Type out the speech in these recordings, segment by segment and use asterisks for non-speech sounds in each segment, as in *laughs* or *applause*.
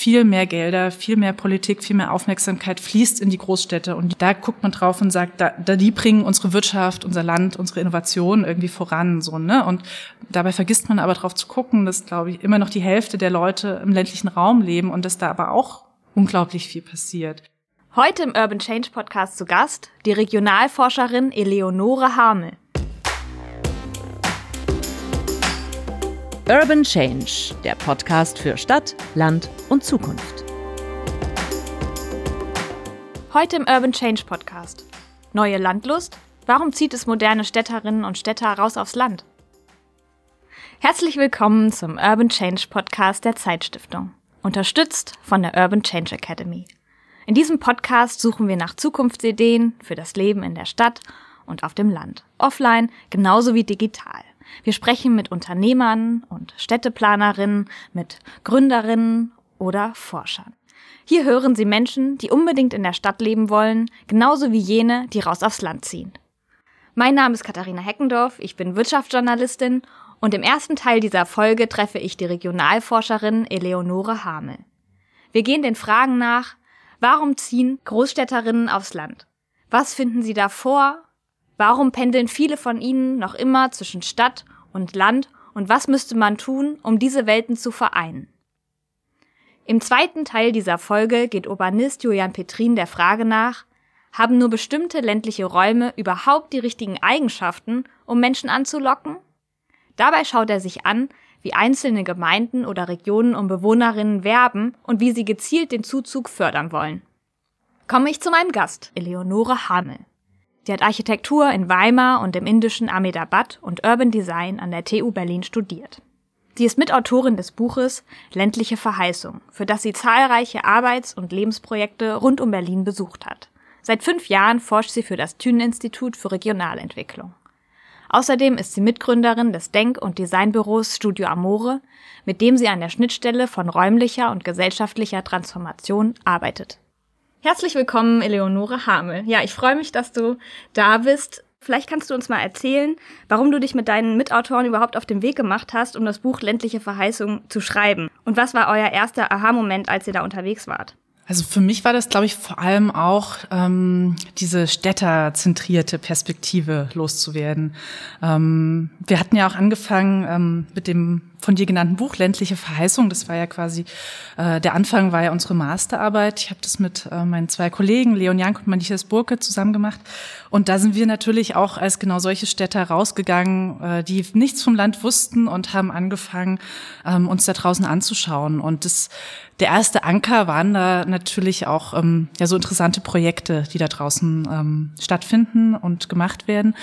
viel mehr Gelder, viel mehr Politik, viel mehr Aufmerksamkeit fließt in die Großstädte. Und da guckt man drauf und sagt, da, da die bringen unsere Wirtschaft, unser Land, unsere Innovation irgendwie voran. So, ne? Und dabei vergisst man aber drauf zu gucken, dass, glaube ich, immer noch die Hälfte der Leute im ländlichen Raum leben und dass da aber auch unglaublich viel passiert. Heute im Urban Change Podcast zu Gast die Regionalforscherin Eleonore Hamel. Urban Change, der Podcast für Stadt, Land und Zukunft. Heute im Urban Change Podcast. Neue Landlust? Warum zieht es moderne Städterinnen und Städter raus aufs Land? Herzlich willkommen zum Urban Change Podcast der Zeitstiftung, unterstützt von der Urban Change Academy. In diesem Podcast suchen wir nach Zukunftsideen für das Leben in der Stadt und auf dem Land, offline genauso wie digital. Wir sprechen mit Unternehmern und Städteplanerinnen, mit Gründerinnen oder Forschern. Hier hören Sie Menschen, die unbedingt in der Stadt leben wollen, genauso wie jene, die raus aufs Land ziehen. Mein Name ist Katharina Heckendorf, ich bin Wirtschaftsjournalistin und im ersten Teil dieser Folge treffe ich die Regionalforscherin Eleonore Hamel. Wir gehen den Fragen nach, Warum ziehen Großstädterinnen aufs Land? Was finden sie da vor? Warum pendeln viele von ihnen noch immer zwischen Stadt und Land? Und was müsste man tun, um diese Welten zu vereinen? Im zweiten Teil dieser Folge geht Urbanist Julian Petrin der Frage nach, haben nur bestimmte ländliche Räume überhaupt die richtigen Eigenschaften, um Menschen anzulocken? Dabei schaut er sich an, wie einzelne Gemeinden oder Regionen um Bewohnerinnen werben und wie sie gezielt den Zuzug fördern wollen. Komme ich zu meinem Gast, Eleonore Hamel. Sie hat Architektur in Weimar und im indischen Ahmedabad und Urban Design an der TU Berlin studiert. Sie ist Mitautorin des Buches Ländliche Verheißung, für das sie zahlreiche Arbeits- und Lebensprojekte rund um Berlin besucht hat. Seit fünf Jahren forscht sie für das Thünen-Institut für Regionalentwicklung. Außerdem ist sie Mitgründerin des Denk- und Designbüros Studio Amore, mit dem sie an der Schnittstelle von räumlicher und gesellschaftlicher Transformation arbeitet. Herzlich willkommen, Eleonore Hamel. Ja, ich freue mich, dass du da bist. Vielleicht kannst du uns mal erzählen, warum du dich mit deinen Mitautoren überhaupt auf den Weg gemacht hast, um das Buch Ländliche Verheißung zu schreiben. Und was war euer erster Aha-Moment, als ihr da unterwegs wart? Also für mich war das, glaube ich, vor allem auch ähm, diese städterzentrierte Perspektive loszuwerden. Ähm, wir hatten ja auch angefangen ähm, mit dem von dir genannten Buch Ländliche Verheißung. Das war ja quasi, äh, der Anfang war ja unsere Masterarbeit. Ich habe das mit äh, meinen zwei Kollegen, Leon Jank und Matthias Burke, zusammen gemacht. Und da sind wir natürlich auch als genau solche Städter rausgegangen, äh, die nichts vom Land wussten und haben angefangen, ähm, uns da draußen anzuschauen. Und das, der erste Anker waren da natürlich auch ähm, ja so interessante Projekte, die da draußen ähm, stattfinden und gemacht werden.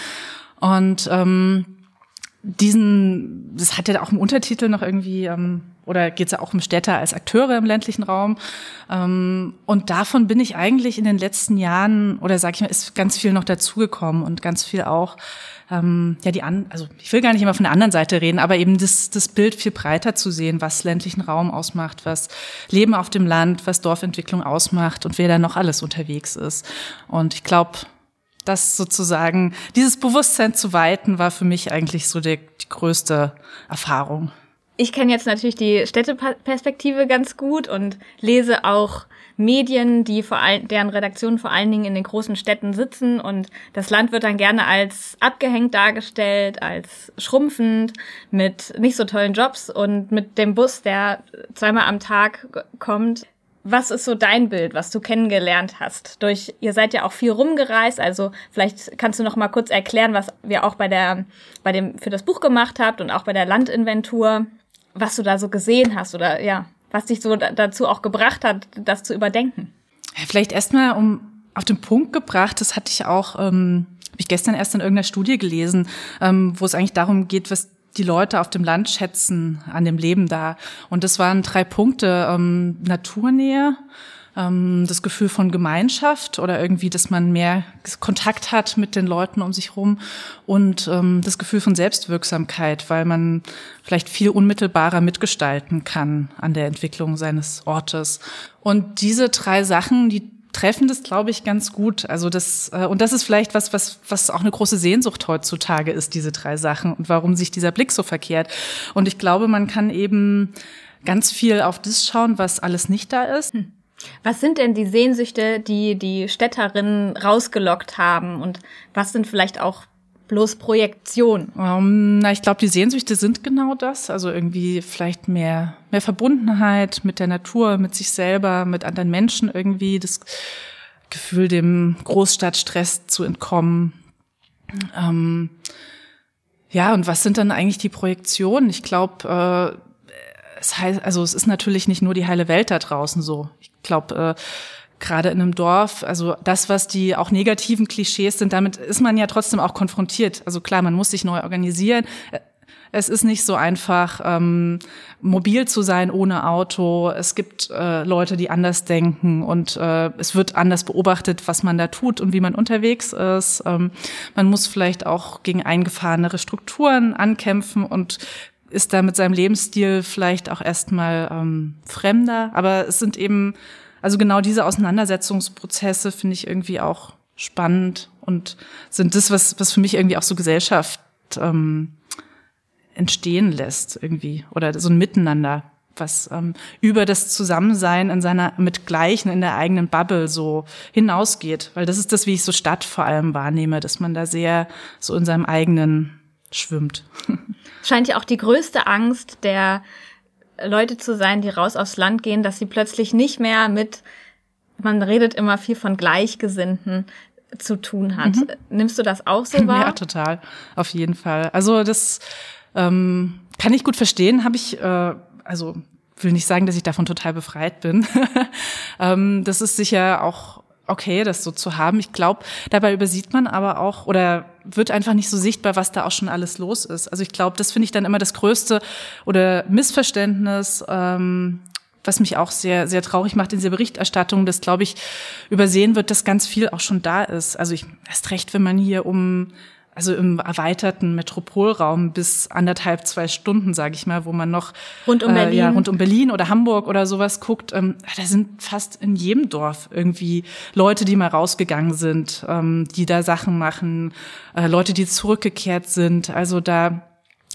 Und ähm, diesen, das hat ja auch im Untertitel noch irgendwie, ähm, oder geht es ja auch um Städte als Akteure im ländlichen Raum. Ähm, und davon bin ich eigentlich in den letzten Jahren, oder sag ich mal, ist ganz viel noch dazugekommen und ganz viel auch, ähm, ja, die an, also ich will gar nicht immer von der anderen Seite reden, aber eben das, das Bild viel breiter zu sehen, was ländlichen Raum ausmacht, was Leben auf dem Land, was Dorfentwicklung ausmacht und wer da noch alles unterwegs ist. Und ich glaube, das sozusagen, dieses Bewusstsein zu weiten, war für mich eigentlich so die, die größte Erfahrung. Ich kenne jetzt natürlich die Städteperspektive ganz gut und lese auch Medien, die vor allem, deren Redaktionen vor allen Dingen in den großen Städten sitzen und das Land wird dann gerne als abgehängt dargestellt, als schrumpfend, mit nicht so tollen Jobs und mit dem Bus, der zweimal am Tag kommt. Was ist so dein Bild, was du kennengelernt hast? Durch ihr seid ja auch viel rumgereist, also vielleicht kannst du noch mal kurz erklären, was wir auch bei der bei dem für das Buch gemacht habt und auch bei der Landinventur, was du da so gesehen hast oder ja, was dich so dazu auch gebracht hat, das zu überdenken. Ja, vielleicht erstmal um auf den Punkt gebracht, das hatte ich auch ähm, habe ich gestern erst in irgendeiner Studie gelesen, ähm, wo es eigentlich darum geht, was die Leute auf dem Land schätzen an dem Leben da. Und das waren drei Punkte. Ähm, Naturnähe, ähm, das Gefühl von Gemeinschaft oder irgendwie, dass man mehr Kontakt hat mit den Leuten um sich rum und ähm, das Gefühl von Selbstwirksamkeit, weil man vielleicht viel unmittelbarer mitgestalten kann an der Entwicklung seines Ortes. Und diese drei Sachen, die treffen das, glaube ich, ganz gut. Also das, äh, und das ist vielleicht was, was, was auch eine große Sehnsucht heutzutage ist, diese drei Sachen und warum sich dieser Blick so verkehrt. Und ich glaube, man kann eben ganz viel auf das schauen, was alles nicht da ist. Hm. Was sind denn die Sehnsüchte, die die Städterinnen rausgelockt haben? Und was sind vielleicht auch bloß Projektion? Um, ähm, na, ich glaube, die Sehnsüchte sind genau das. Also irgendwie vielleicht mehr, mehr Verbundenheit mit der Natur, mit sich selber, mit anderen Menschen irgendwie. Das Gefühl, dem Großstadtstress zu entkommen. Ähm, ja, und was sind dann eigentlich die Projektionen? Ich glaube, äh, es heißt, also es ist natürlich nicht nur die heile Welt da draußen so. Ich glaube, äh, gerade in einem Dorf, also das, was die auch negativen Klischees sind, damit ist man ja trotzdem auch konfrontiert. Also klar, man muss sich neu organisieren. Es ist nicht so einfach, ähm, mobil zu sein ohne Auto. Es gibt äh, Leute, die anders denken und äh, es wird anders beobachtet, was man da tut und wie man unterwegs ist. Ähm, man muss vielleicht auch gegen eingefahrenere Strukturen ankämpfen und ist da mit seinem Lebensstil vielleicht auch erstmal ähm, fremder. Aber es sind eben, also genau diese Auseinandersetzungsprozesse finde ich irgendwie auch spannend und sind das, was, was für mich irgendwie auch so Gesellschaft ähm, entstehen lässt irgendwie oder so ein Miteinander, was ähm, über das Zusammensein in seiner mit Gleichen in der eigenen Bubble so hinausgeht, weil das ist das, wie ich so Stadt vor allem wahrnehme, dass man da sehr so in seinem eigenen schwimmt. *laughs* Scheint ja auch die größte Angst der Leute zu sein, die raus aufs Land gehen, dass sie plötzlich nicht mehr mit, man redet immer viel von Gleichgesinnten, zu tun hat. Mhm. Nimmst du das auch so *laughs* wahr? Ja, total. Auf jeden Fall. Also das ähm, kann ich gut verstehen, habe ich, äh, also will nicht sagen, dass ich davon total befreit bin. *laughs* ähm, das ist sicher auch okay, das so zu haben. Ich glaube, dabei übersieht man aber auch oder wird einfach nicht so sichtbar, was da auch schon alles los ist. Also ich glaube, das finde ich dann immer das größte oder Missverständnis, ähm, was mich auch sehr, sehr traurig macht in dieser Berichterstattung, dass, glaube ich, übersehen wird, dass ganz viel auch schon da ist. Also ich erst recht, wenn man hier um also im erweiterten Metropolraum bis anderthalb, zwei Stunden, sage ich mal, wo man noch rund um Berlin, äh, ja, rund um Berlin oder Hamburg oder sowas guckt. Ähm, da sind fast in jedem Dorf irgendwie Leute, die mal rausgegangen sind, ähm, die da Sachen machen, äh, Leute, die zurückgekehrt sind. Also da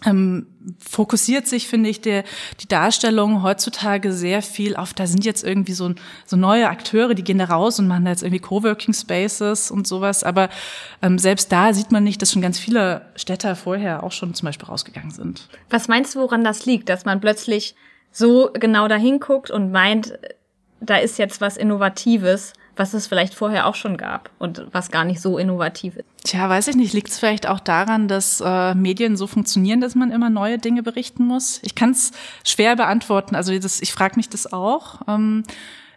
ähm, fokussiert sich, finde ich, der, die Darstellung heutzutage sehr viel auf, da sind jetzt irgendwie so, so neue Akteure, die gehen da raus und machen da jetzt irgendwie Coworking Spaces und sowas. Aber ähm, selbst da sieht man nicht, dass schon ganz viele Städter vorher auch schon zum Beispiel rausgegangen sind. Was meinst du, woran das liegt, dass man plötzlich so genau dahin guckt und meint, da ist jetzt was Innovatives? Was es vielleicht vorher auch schon gab und was gar nicht so innovativ ist. Tja, weiß ich nicht. Liegt es vielleicht auch daran, dass äh, Medien so funktionieren, dass man immer neue Dinge berichten muss? Ich kann es schwer beantworten. Also das, ich frage mich das auch. Ähm,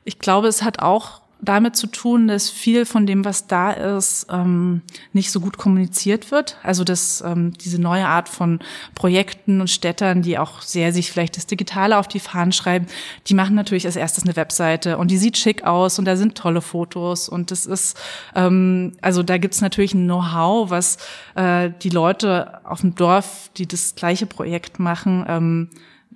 ich glaube, es hat auch damit zu tun, dass viel von dem, was da ist, ähm, nicht so gut kommuniziert wird. Also dass ähm, diese neue Art von Projekten und Städtern, die auch sehr sich vielleicht das Digitale auf die Fahnen schreiben, die machen natürlich als erstes eine Webseite und die sieht schick aus und da sind tolle Fotos und das ist, ähm, also da gibt's natürlich ein Know-how, was äh, die Leute auf dem Dorf, die das gleiche Projekt machen, ähm,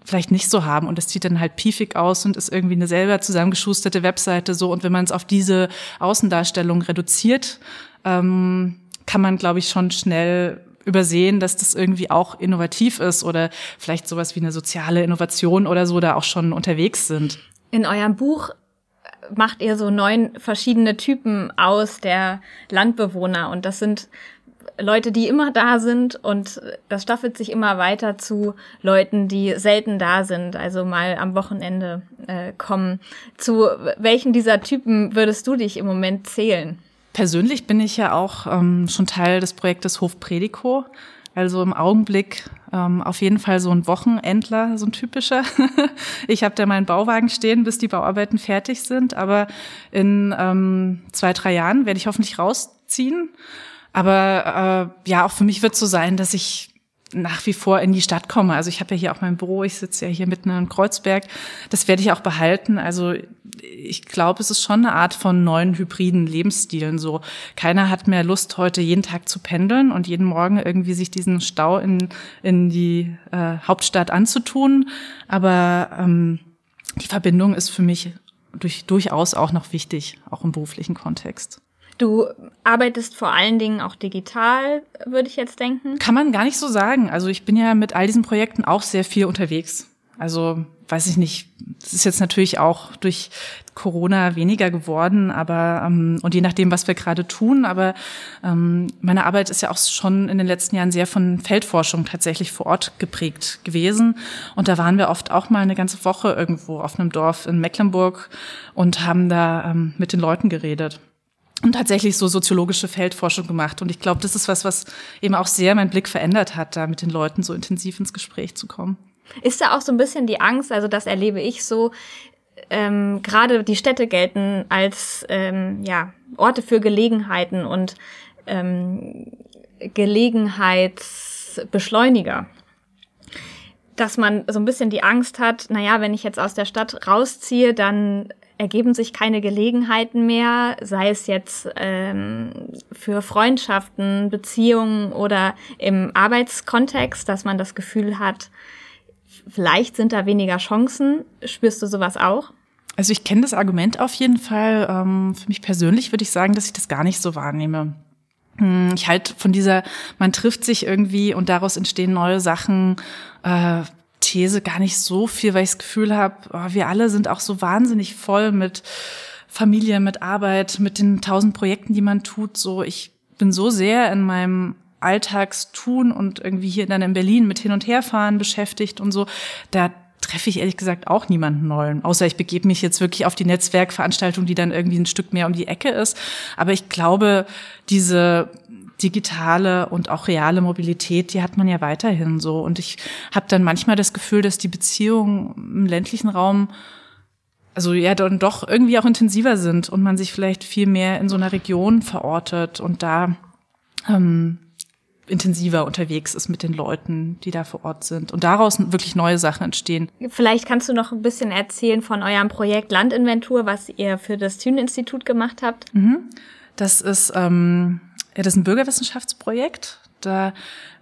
vielleicht nicht so haben. Und das sieht dann halt piefig aus und ist irgendwie eine selber zusammengeschusterte Webseite so. Und wenn man es auf diese Außendarstellung reduziert, ähm, kann man glaube ich schon schnell übersehen, dass das irgendwie auch innovativ ist oder vielleicht sowas wie eine soziale Innovation oder so da auch schon unterwegs sind. In eurem Buch macht ihr so neun verschiedene Typen aus der Landbewohner. Und das sind Leute, die immer da sind und das staffelt sich immer weiter zu Leuten, die selten da sind, also mal am Wochenende äh, kommen. Zu welchen dieser Typen würdest du dich im Moment zählen? Persönlich bin ich ja auch ähm, schon Teil des Projektes Hof Predico. Also im Augenblick ähm, auf jeden Fall so ein Wochenendler, so ein typischer. *laughs* ich habe da meinen Bauwagen stehen, bis die Bauarbeiten fertig sind. Aber in ähm, zwei, drei Jahren werde ich hoffentlich rausziehen aber äh, ja, auch für mich wird es so sein, dass ich nach wie vor in die Stadt komme. Also ich habe ja hier auch mein Büro, ich sitze ja hier mitten in Kreuzberg. Das werde ich auch behalten. Also ich glaube, es ist schon eine Art von neuen hybriden Lebensstilen. So keiner hat mehr Lust, heute jeden Tag zu pendeln und jeden Morgen irgendwie sich diesen Stau in, in die äh, Hauptstadt anzutun. Aber ähm, die Verbindung ist für mich durch, durchaus auch noch wichtig, auch im beruflichen Kontext. Du arbeitest vor allen Dingen auch digital, würde ich jetzt denken. Kann man gar nicht so sagen. Also ich bin ja mit all diesen Projekten auch sehr viel unterwegs. Also weiß ich nicht, es ist jetzt natürlich auch durch Corona weniger geworden, aber ähm, und je nachdem, was wir gerade tun, aber ähm, meine Arbeit ist ja auch schon in den letzten Jahren sehr von Feldforschung tatsächlich vor Ort geprägt gewesen. Und da waren wir oft auch mal eine ganze Woche irgendwo auf einem Dorf in Mecklenburg und haben da ähm, mit den Leuten geredet und tatsächlich so soziologische Feldforschung gemacht. Und ich glaube, das ist was, was eben auch sehr meinen Blick verändert hat, da mit den Leuten so intensiv ins Gespräch zu kommen. Ist da auch so ein bisschen die Angst, also das erlebe ich so, ähm, gerade die Städte gelten als ähm, ja, Orte für Gelegenheiten und ähm, Gelegenheitsbeschleuniger. Dass man so ein bisschen die Angst hat, naja, wenn ich jetzt aus der Stadt rausziehe, dann ergeben sich keine Gelegenheiten mehr, sei es jetzt ähm, für Freundschaften, Beziehungen oder im Arbeitskontext, dass man das Gefühl hat, vielleicht sind da weniger Chancen. Spürst du sowas auch? Also ich kenne das Argument auf jeden Fall. Ähm, für mich persönlich würde ich sagen, dass ich das gar nicht so wahrnehme. Hm, ich halte von dieser, man trifft sich irgendwie und daraus entstehen neue Sachen, äh, These gar nicht so viel, weil ich das Gefühl habe, oh, wir alle sind auch so wahnsinnig voll mit Familie, mit Arbeit, mit den tausend Projekten, die man tut. So, ich bin so sehr in meinem Alltagstun und irgendwie hier dann in Berlin mit Hin- und Herfahren beschäftigt und so, da treffe ich ehrlich gesagt auch niemanden neuen. Außer ich begebe mich jetzt wirklich auf die Netzwerkveranstaltung, die dann irgendwie ein Stück mehr um die Ecke ist. Aber ich glaube, diese digitale und auch reale Mobilität, die hat man ja weiterhin so. Und ich habe dann manchmal das Gefühl, dass die Beziehungen im ländlichen Raum also ja dann doch irgendwie auch intensiver sind und man sich vielleicht viel mehr in so einer Region verortet und da ähm, intensiver unterwegs ist mit den Leuten, die da vor Ort sind und daraus wirklich neue Sachen entstehen. Vielleicht kannst du noch ein bisschen erzählen von eurem Projekt Landinventur, was ihr für das Thünen-Institut gemacht habt. Mhm. Das ist ähm, ja, das ist ein Bürgerwissenschaftsprojekt. Da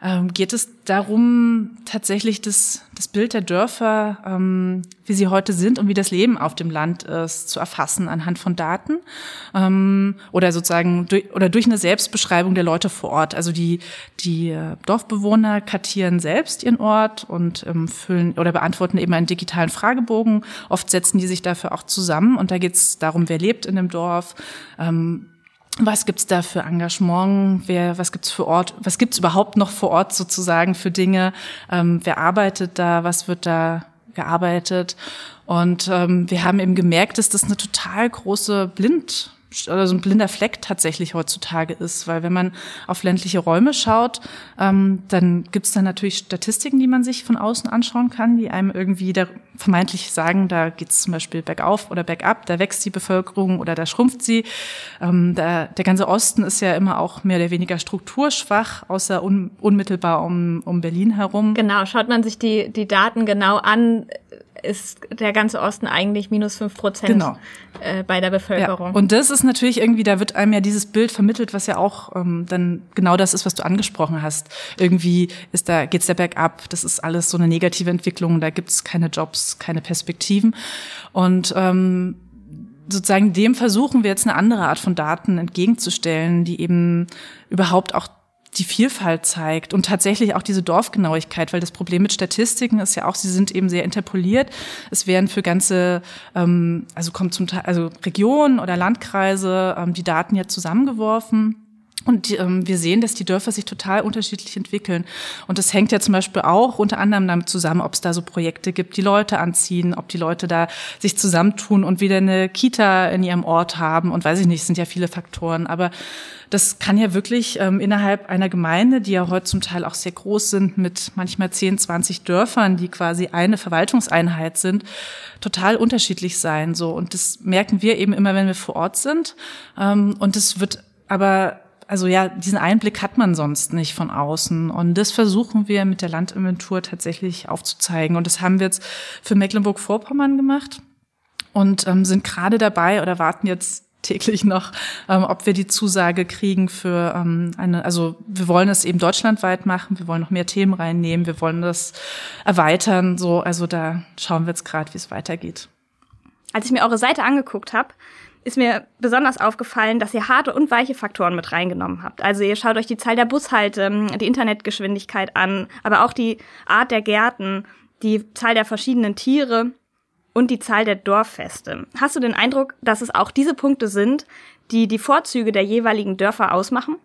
ähm, geht es darum, tatsächlich das, das Bild der Dörfer, ähm, wie sie heute sind und wie das Leben auf dem Land ist, zu erfassen anhand von Daten ähm, oder sozusagen durch, oder durch eine Selbstbeschreibung der Leute vor Ort. Also die, die äh, Dorfbewohner kartieren selbst ihren Ort und ähm, füllen oder beantworten eben einen digitalen Fragebogen. Oft setzen die sich dafür auch zusammen und da geht es darum, wer lebt in dem Dorf. Ähm, was gibt's da für Engagement? Wer, was gibt's für Ort? Was gibt's überhaupt noch vor Ort sozusagen für Dinge? Ähm, wer arbeitet da? Was wird da gearbeitet? Und ähm, wir haben eben gemerkt, dass das eine total große Blind oder so ein blinder Fleck tatsächlich heutzutage ist, weil wenn man auf ländliche Räume schaut, ähm, dann gibt es dann natürlich Statistiken, die man sich von außen anschauen kann, die einem irgendwie da vermeintlich sagen, da geht es zum Beispiel bergauf oder bergab, da wächst die Bevölkerung oder da schrumpft sie. Ähm, da, der ganze Osten ist ja immer auch mehr oder weniger strukturschwach, außer un, unmittelbar um, um Berlin herum. Genau, schaut man sich die, die Daten genau an, ist der ganze Osten eigentlich minus fünf Prozent genau. äh, bei der Bevölkerung. Ja. Und das ist natürlich irgendwie, da wird einem ja dieses Bild vermittelt, was ja auch ähm, dann genau das ist, was du angesprochen hast. Irgendwie ist da geht's der bergab. Das ist alles so eine negative Entwicklung. Da gibt's keine Jobs, keine Perspektiven. Und ähm, sozusagen dem versuchen wir jetzt eine andere Art von Daten entgegenzustellen, die eben überhaupt auch die Vielfalt zeigt und tatsächlich auch diese Dorfgenauigkeit, weil das Problem mit Statistiken ist ja auch, sie sind eben sehr interpoliert. Es werden für ganze, ähm, also kommt zum Teil, also Regionen oder Landkreise ähm, die Daten ja zusammengeworfen. Und ähm, wir sehen, dass die Dörfer sich total unterschiedlich entwickeln. Und das hängt ja zum Beispiel auch unter anderem damit zusammen, ob es da so Projekte gibt, die Leute anziehen, ob die Leute da sich zusammentun und wieder eine Kita in ihrem Ort haben. Und weiß ich nicht, es sind ja viele Faktoren. Aber das kann ja wirklich ähm, innerhalb einer Gemeinde, die ja heute zum Teil auch sehr groß sind, mit manchmal 10, 20 Dörfern, die quasi eine Verwaltungseinheit sind, total unterschiedlich sein. So und das merken wir eben immer, wenn wir vor Ort sind. Ähm, und es wird aber also ja, diesen Einblick hat man sonst nicht von außen. Und das versuchen wir mit der Landinventur tatsächlich aufzuzeigen. Und das haben wir jetzt für Mecklenburg-Vorpommern gemacht und ähm, sind gerade dabei oder warten jetzt täglich noch, ähm, ob wir die Zusage kriegen für ähm, eine, also wir wollen es eben deutschlandweit machen, wir wollen noch mehr Themen reinnehmen, wir wollen das erweitern, so, also da schauen wir jetzt gerade, wie es weitergeht. Als ich mir eure Seite angeguckt habe, ist mir besonders aufgefallen, dass ihr harte und weiche Faktoren mit reingenommen habt. Also ihr schaut euch die Zahl der Bushalte, die Internetgeschwindigkeit an, aber auch die Art der Gärten, die Zahl der verschiedenen Tiere und die Zahl der Dorffeste. Hast du den Eindruck, dass es auch diese Punkte sind, die die Vorzüge der jeweiligen Dörfer ausmachen?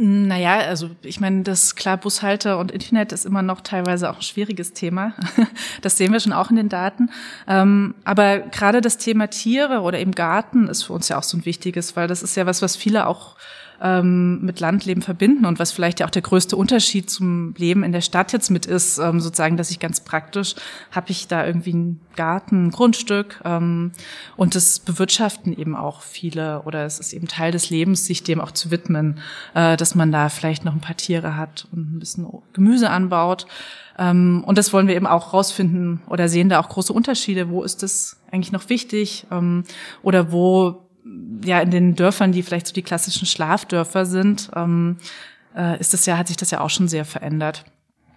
Naja, also ich meine, das klar, Bushalter und Internet ist immer noch teilweise auch ein schwieriges Thema. *laughs* Das sehen wir schon auch in den Daten. Ähm, aber gerade das Thema Tiere oder eben Garten ist für uns ja auch so ein wichtiges, weil das ist ja was, was viele auch ähm, mit Landleben verbinden und was vielleicht ja auch der größte Unterschied zum Leben in der Stadt jetzt mit ist, ähm, sozusagen, dass ich ganz praktisch habe ich da irgendwie einen Garten, ein Grundstück ähm, und das bewirtschaften eben auch viele oder es ist eben Teil des Lebens, sich dem auch zu widmen, äh, dass man da vielleicht noch ein paar Tiere hat und ein bisschen Gemüse anbaut. Ähm, und das wollen wir eben auch rausfinden oder sehen da auch große Unterschiede. Wo ist das eigentlich noch wichtig? Ähm, oder wo ja in den Dörfern, die vielleicht so die klassischen Schlafdörfer sind, ähm, äh, ist das ja, hat sich das ja auch schon sehr verändert.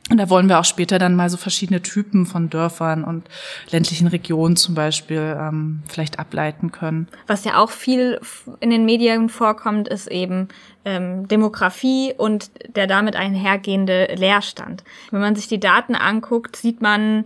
Und da wollen wir auch später dann mal so verschiedene Typen von Dörfern und ländlichen Regionen zum Beispiel ähm, vielleicht ableiten können. Was ja auch viel in den Medien vorkommt, ist eben ähm, Demografie und der damit einhergehende Leerstand. Wenn man sich die Daten anguckt, sieht man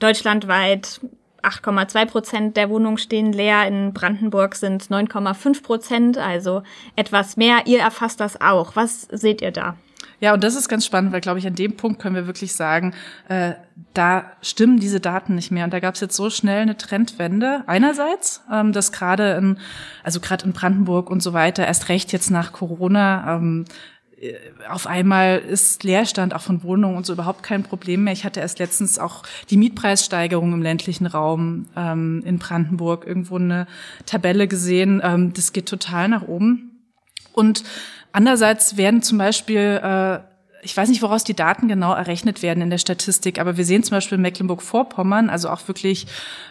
deutschlandweit 8,2 Prozent der Wohnungen stehen leer. In Brandenburg sind 9,5 Prozent, also etwas mehr. Ihr erfasst das auch. Was seht ihr da? Ja, und das ist ganz spannend, weil, glaube ich, an dem Punkt können wir wirklich sagen, äh, da stimmen diese Daten nicht mehr. Und da gab es jetzt so schnell eine Trendwende. Einerseits, ähm, dass gerade in, also gerade in Brandenburg und so weiter, erst recht jetzt nach Corona, ähm, äh, auf einmal ist Leerstand auch von Wohnungen und so überhaupt kein Problem mehr. Ich hatte erst letztens auch die Mietpreissteigerung im ländlichen Raum ähm, in Brandenburg irgendwo eine Tabelle gesehen. Ähm, das geht total nach oben. Und andererseits werden zum Beispiel äh, ich weiß nicht, woraus die Daten genau errechnet werden in der Statistik, aber wir sehen zum Beispiel Mecklenburg-Vorpommern, also auch wirklich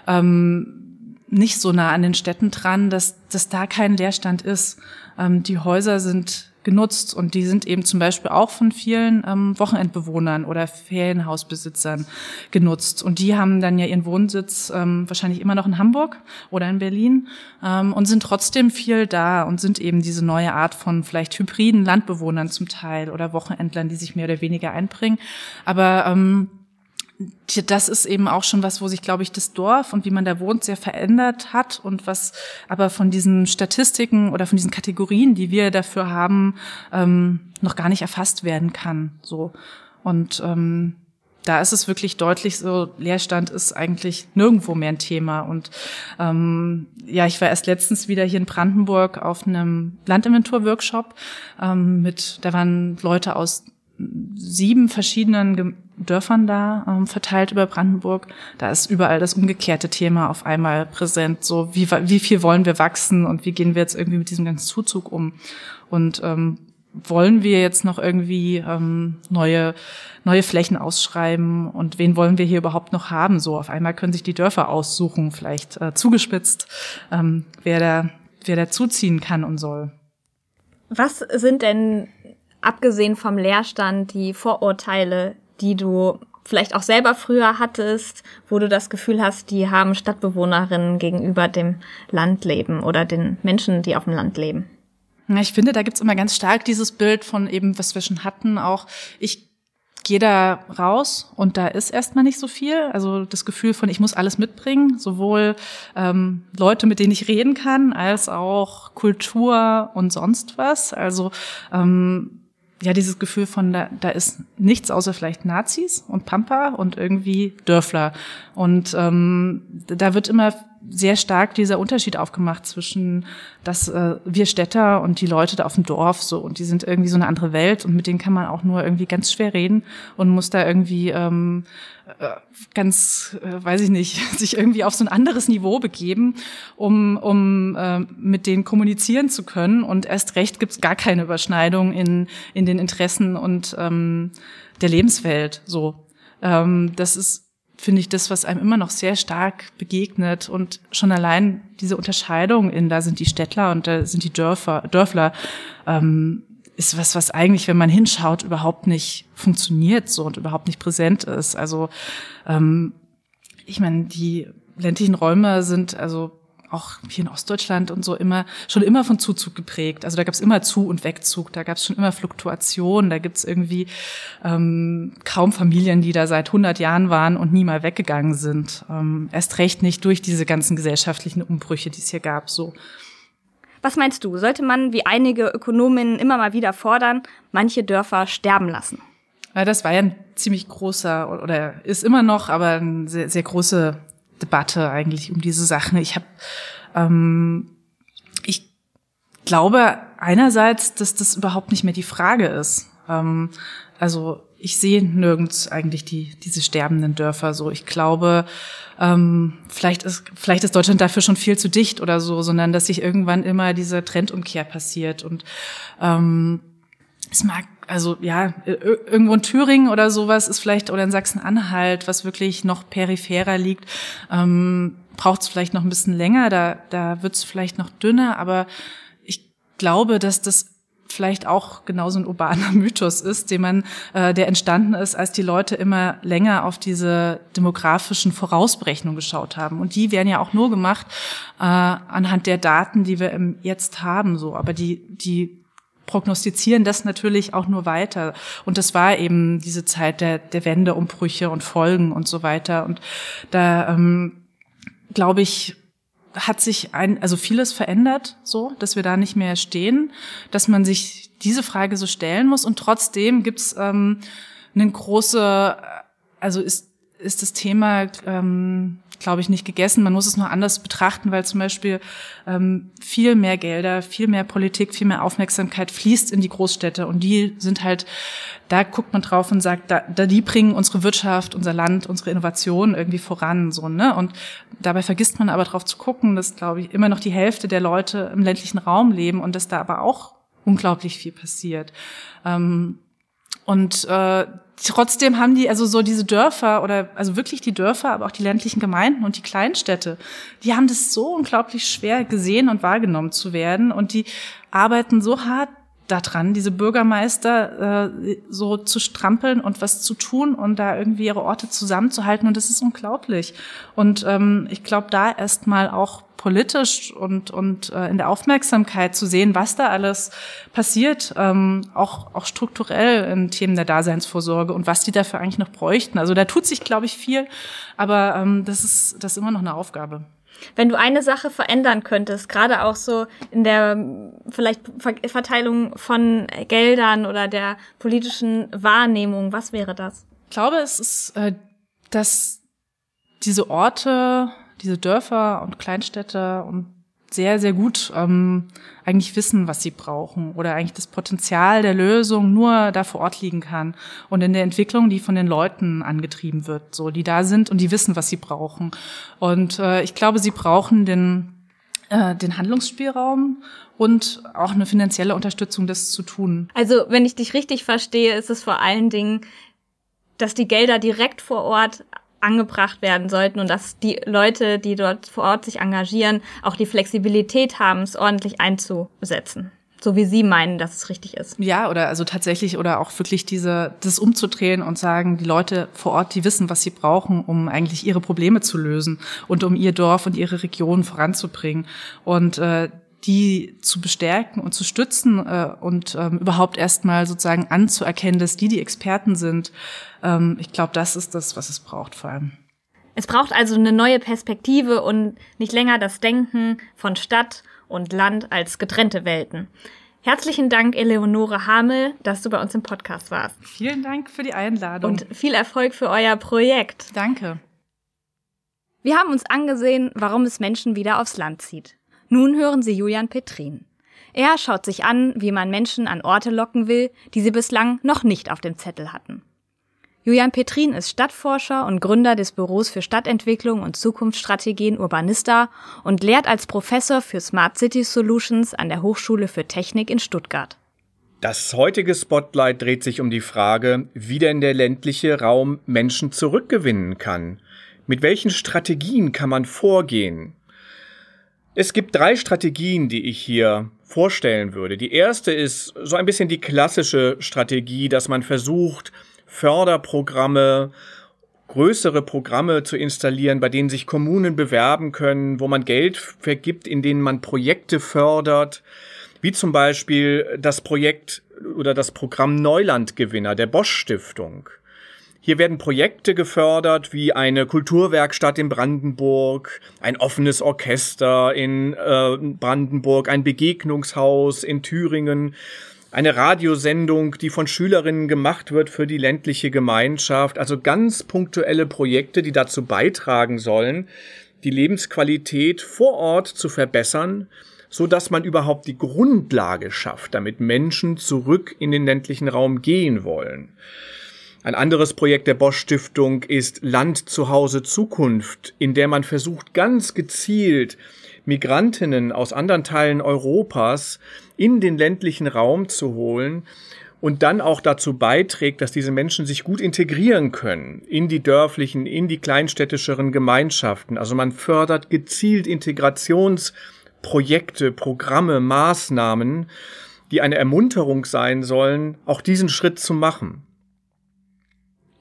ähm, nicht so nah an den Städten dran, dass, dass da kein Leerstand ist. Ähm, die Häuser sind genutzt und die sind eben zum Beispiel auch von vielen ähm, Wochenendbewohnern oder Ferienhausbesitzern genutzt. Und die haben dann ja ihren Wohnsitz ähm, wahrscheinlich immer noch in Hamburg oder in Berlin ähm, und sind trotzdem viel da und sind eben diese neue Art von vielleicht hybriden Landbewohnern zum Teil oder Wochenendlern, die sich mehr oder weniger einbringen, aber ähm, das ist eben auch schon was, wo sich, glaube ich, das Dorf und wie man da wohnt, sehr verändert hat und was aber von diesen Statistiken oder von diesen Kategorien, die wir dafür haben, ähm, noch gar nicht erfasst werden kann. So und ähm, da ist es wirklich deutlich so, Leerstand ist eigentlich nirgendwo mehr ein Thema. Und ähm, ja, ich war erst letztens wieder hier in Brandenburg auf einem Landinventur-Workshop ähm, mit, da waren Leute aus sieben verschiedenen Dörfern da ähm, verteilt über Brandenburg. Da ist überall das umgekehrte Thema auf einmal präsent. So wie wie viel wollen wir wachsen und wie gehen wir jetzt irgendwie mit diesem ganzen Zuzug um? Und ähm, wollen wir jetzt noch irgendwie ähm, neue neue Flächen ausschreiben und wen wollen wir hier überhaupt noch haben? So auf einmal können sich die Dörfer aussuchen, vielleicht äh, zugespitzt, ähm, wer da wer da zuziehen kann und soll. Was sind denn abgesehen vom Leerstand die Vorurteile, die du vielleicht auch selber früher hattest, wo du das Gefühl hast, die haben Stadtbewohnerinnen gegenüber dem Landleben oder den Menschen, die auf dem Land leben? Ich finde, da gibt's immer ganz stark dieses Bild von eben, was wir schon hatten, auch ich gehe da raus und da ist erstmal nicht so viel. Also das Gefühl von, ich muss alles mitbringen, sowohl ähm, Leute, mit denen ich reden kann, als auch Kultur und sonst was. Also ähm, ja dieses Gefühl von, da, da ist nichts außer vielleicht Nazis und Pampa und irgendwie Dörfler. Und ähm, da wird immer sehr stark dieser Unterschied aufgemacht zwischen dass äh, wir Städter und die Leute da auf dem Dorf so und die sind irgendwie so eine andere Welt und mit denen kann man auch nur irgendwie ganz schwer reden und muss da irgendwie ähm, äh, ganz, äh, weiß ich nicht, *laughs* sich irgendwie auf so ein anderes Niveau begeben, um, um äh, mit denen kommunizieren zu können. Und erst recht gibt's gar keine Überschneidung in, in den Interessen und ähm, der Lebenswelt. So, ähm, das ist finde ich das, was einem immer noch sehr stark begegnet und schon allein diese Unterscheidung in da sind die Städtler und da sind die Dörfer, Dörfler, ähm, ist was, was eigentlich, wenn man hinschaut, überhaupt nicht funktioniert so und überhaupt nicht präsent ist. Also ähm, ich meine, die ländlichen Räume sind also auch hier in Ostdeutschland und so immer schon immer von Zuzug geprägt. Also da gab es immer Zu- und Wegzug, da gab es schon immer Fluktuation, da gibt es irgendwie ähm, kaum Familien, die da seit 100 Jahren waren und nie mal weggegangen sind. Ähm, erst recht nicht durch diese ganzen gesellschaftlichen Umbrüche, die es hier gab. So. Was meinst du, sollte man, wie einige Ökonominnen immer mal wieder fordern, manche Dörfer sterben lassen? Ja, das war ja ein ziemlich großer oder ist immer noch, aber eine sehr, sehr große Debatte eigentlich um diese Sachen. Ich habe, ähm, ich glaube einerseits, dass das überhaupt nicht mehr die Frage ist. Ähm, also ich sehe nirgends eigentlich die diese sterbenden Dörfer so. Ich glaube, ähm, vielleicht ist vielleicht ist Deutschland dafür schon viel zu dicht oder so, sondern dass sich irgendwann immer diese Trendumkehr passiert und ähm, es mag also ja, irgendwo in Thüringen oder sowas ist vielleicht, oder in Sachsen-Anhalt, was wirklich noch peripherer liegt, ähm, braucht es vielleicht noch ein bisschen länger, da, da wird es vielleicht noch dünner, aber ich glaube, dass das vielleicht auch genauso ein urbaner *laughs* Mythos ist, den man, äh, der entstanden ist, als die Leute immer länger auf diese demografischen Vorausberechnungen geschaut haben. Und die werden ja auch nur gemacht äh, anhand der Daten, die wir im jetzt haben. So, aber die die prognostizieren das natürlich auch nur weiter. Und das war eben diese Zeit der, der Wendeumbrüche und Folgen und so weiter. Und da ähm, glaube ich, hat sich ein, also vieles verändert, so, dass wir da nicht mehr stehen, dass man sich diese Frage so stellen muss. Und trotzdem gibt's ähm, eine große, also ist, ist das Thema ähm, glaube ich, nicht gegessen. Man muss es nur anders betrachten, weil zum Beispiel ähm, viel mehr Gelder, viel mehr Politik, viel mehr Aufmerksamkeit fließt in die Großstädte und die sind halt, da guckt man drauf und sagt, da, da die bringen unsere Wirtschaft, unser Land, unsere Innovation irgendwie voran, so ne. Und dabei vergisst man aber drauf zu gucken, dass glaube ich immer noch die Hälfte der Leute im ländlichen Raum leben und dass da aber auch unglaublich viel passiert. Ähm, und äh, trotzdem haben die also so diese Dörfer oder also wirklich die Dörfer, aber auch die ländlichen Gemeinden und die Kleinstädte, die haben das so unglaublich schwer gesehen und wahrgenommen zu werden. Und die arbeiten so hart daran, diese Bürgermeister äh, so zu strampeln und was zu tun und da irgendwie ihre Orte zusammenzuhalten und das ist unglaublich. Und ähm, ich glaube, da erstmal auch politisch und, und äh, in der Aufmerksamkeit zu sehen, was da alles passiert, ähm, auch, auch strukturell in Themen der Daseinsvorsorge und was die dafür eigentlich noch bräuchten. Also da tut sich, glaube ich, viel, aber ähm, das, ist, das ist immer noch eine Aufgabe. Wenn du eine Sache verändern könntest, gerade auch so in der vielleicht Verteilung von Geldern oder der politischen Wahrnehmung, was wäre das? Ich glaube, es ist, äh, dass diese Orte diese Dörfer und Kleinstädte und sehr, sehr gut ähm, eigentlich wissen, was sie brauchen oder eigentlich das Potenzial der Lösung nur da vor Ort liegen kann und in der Entwicklung, die von den Leuten angetrieben wird, so die da sind und die wissen, was sie brauchen. Und äh, ich glaube, sie brauchen den äh, den Handlungsspielraum und auch eine finanzielle Unterstützung, das zu tun. Also, wenn ich dich richtig verstehe, ist es vor allen Dingen, dass die Gelder direkt vor Ort angebracht werden sollten und dass die Leute, die dort vor Ort sich engagieren, auch die Flexibilität haben, es ordentlich einzusetzen. So wie Sie meinen, dass es richtig ist. Ja, oder also tatsächlich oder auch wirklich diese, das umzudrehen und sagen, die Leute vor Ort, die wissen, was sie brauchen, um eigentlich ihre Probleme zu lösen und um ihr Dorf und ihre Region voranzubringen. Und äh, die zu bestärken und zu stützen äh, und ähm, überhaupt erstmal sozusagen anzuerkennen, dass die die Experten sind. Ähm, ich glaube, das ist das, was es braucht vor allem. Es braucht also eine neue Perspektive und nicht länger das Denken von Stadt und Land als getrennte Welten. Herzlichen Dank, Eleonore Hamel, dass du bei uns im Podcast warst. Vielen Dank für die Einladung. Und viel Erfolg für euer Projekt. Danke. Wir haben uns angesehen, warum es Menschen wieder aufs Land zieht. Nun hören Sie Julian Petrin. Er schaut sich an, wie man Menschen an Orte locken will, die sie bislang noch nicht auf dem Zettel hatten. Julian Petrin ist Stadtforscher und Gründer des Büros für Stadtentwicklung und Zukunftsstrategien Urbanista und lehrt als Professor für Smart City Solutions an der Hochschule für Technik in Stuttgart. Das heutige Spotlight dreht sich um die Frage, wie denn der ländliche Raum Menschen zurückgewinnen kann. Mit welchen Strategien kann man vorgehen? Es gibt drei Strategien, die ich hier vorstellen würde. Die erste ist so ein bisschen die klassische Strategie, dass man versucht, Förderprogramme, größere Programme zu installieren, bei denen sich Kommunen bewerben können, wo man Geld vergibt, in denen man Projekte fördert, wie zum Beispiel das Projekt oder das Programm Neulandgewinner der Bosch Stiftung. Hier werden Projekte gefördert wie eine Kulturwerkstatt in Brandenburg, ein offenes Orchester in äh, Brandenburg, ein Begegnungshaus in Thüringen, eine Radiosendung, die von Schülerinnen gemacht wird für die ländliche Gemeinschaft. Also ganz punktuelle Projekte, die dazu beitragen sollen, die Lebensqualität vor Ort zu verbessern, so dass man überhaupt die Grundlage schafft, damit Menschen zurück in den ländlichen Raum gehen wollen. Ein anderes Projekt der Bosch Stiftung ist Land zu Hause Zukunft, in der man versucht ganz gezielt Migrantinnen aus anderen Teilen Europas in den ländlichen Raum zu holen und dann auch dazu beiträgt, dass diese Menschen sich gut integrieren können in die dörflichen, in die kleinstädtischeren Gemeinschaften. Also man fördert gezielt Integrationsprojekte, Programme, Maßnahmen, die eine Ermunterung sein sollen, auch diesen Schritt zu machen.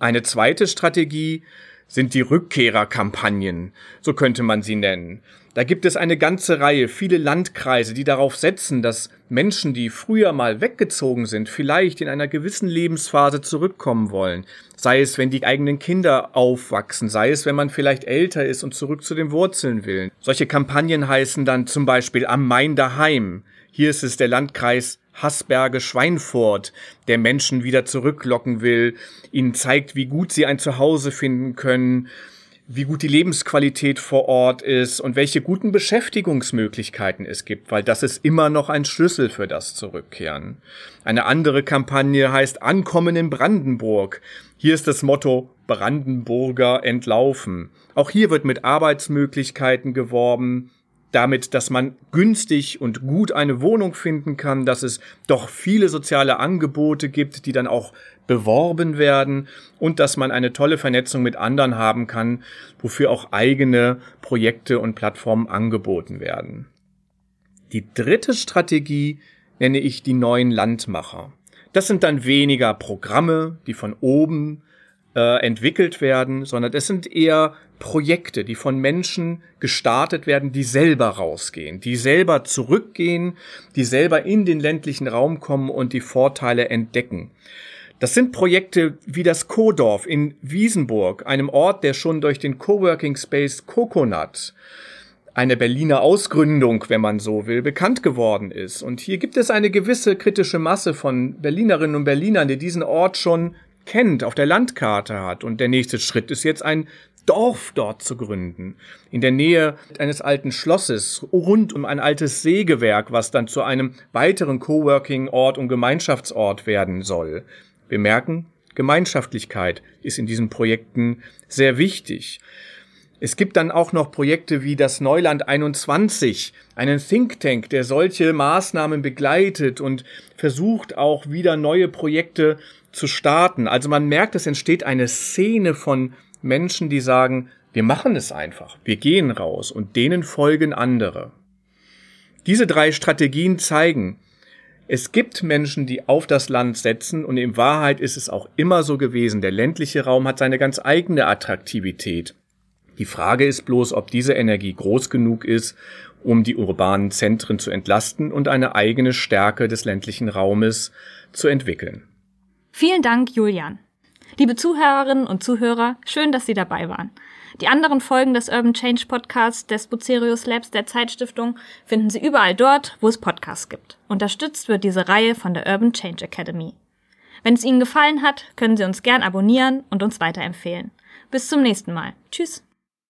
Eine zweite Strategie sind die Rückkehrerkampagnen, so könnte man sie nennen. Da gibt es eine ganze Reihe, viele Landkreise, die darauf setzen, dass Menschen, die früher mal weggezogen sind, vielleicht in einer gewissen Lebensphase zurückkommen wollen. Sei es, wenn die eigenen Kinder aufwachsen, sei es, wenn man vielleicht älter ist und zurück zu den Wurzeln will. Solche Kampagnen heißen dann zum Beispiel am Main daheim. Hier ist es der Landkreis Haßberge Schweinfurt, der Menschen wieder zurücklocken will, ihnen zeigt, wie gut sie ein Zuhause finden können, wie gut die Lebensqualität vor Ort ist und welche guten Beschäftigungsmöglichkeiten es gibt, weil das ist immer noch ein Schlüssel für das Zurückkehren. Eine andere Kampagne heißt Ankommen in Brandenburg. Hier ist das Motto Brandenburger entlaufen. Auch hier wird mit Arbeitsmöglichkeiten geworben, damit, dass man günstig und gut eine Wohnung finden kann, dass es doch viele soziale Angebote gibt, die dann auch beworben werden und dass man eine tolle Vernetzung mit anderen haben kann, wofür auch eigene Projekte und Plattformen angeboten werden. Die dritte Strategie nenne ich die neuen Landmacher. Das sind dann weniger Programme, die von oben äh, entwickelt werden, sondern es sind eher Projekte, die von Menschen gestartet werden, die selber rausgehen, die selber zurückgehen, die selber in den ländlichen Raum kommen und die Vorteile entdecken. Das sind Projekte wie das Kodorf in Wiesenburg, einem Ort, der schon durch den Coworking Space Coconut eine Berliner Ausgründung, wenn man so will, bekannt geworden ist. Und hier gibt es eine gewisse kritische Masse von Berlinerinnen und Berlinern, die diesen Ort schon kennt, auf der Landkarte hat. Und der nächste Schritt ist jetzt ein Dorf dort zu gründen, in der Nähe eines alten Schlosses, rund um ein altes Sägewerk, was dann zu einem weiteren Coworking-Ort und Gemeinschaftsort werden soll. Wir merken, Gemeinschaftlichkeit ist in diesen Projekten sehr wichtig. Es gibt dann auch noch Projekte wie das Neuland 21, einen Think Tank, der solche Maßnahmen begleitet und versucht auch wieder neue Projekte zu starten. Also man merkt, es entsteht eine Szene von Menschen, die sagen, wir machen es einfach, wir gehen raus und denen folgen andere. Diese drei Strategien zeigen, es gibt Menschen, die auf das Land setzen und in Wahrheit ist es auch immer so gewesen. Der ländliche Raum hat seine ganz eigene Attraktivität. Die Frage ist bloß, ob diese Energie groß genug ist, um die urbanen Zentren zu entlasten und eine eigene Stärke des ländlichen Raumes zu entwickeln. Vielen Dank, Julian. Liebe Zuhörerinnen und Zuhörer, schön, dass Sie dabei waren. Die anderen Folgen des Urban Change Podcasts des Bucerius Labs der Zeitstiftung finden Sie überall dort, wo es Podcasts gibt. Unterstützt wird diese Reihe von der Urban Change Academy. Wenn es Ihnen gefallen hat, können Sie uns gern abonnieren und uns weiterempfehlen. Bis zum nächsten Mal. Tschüss.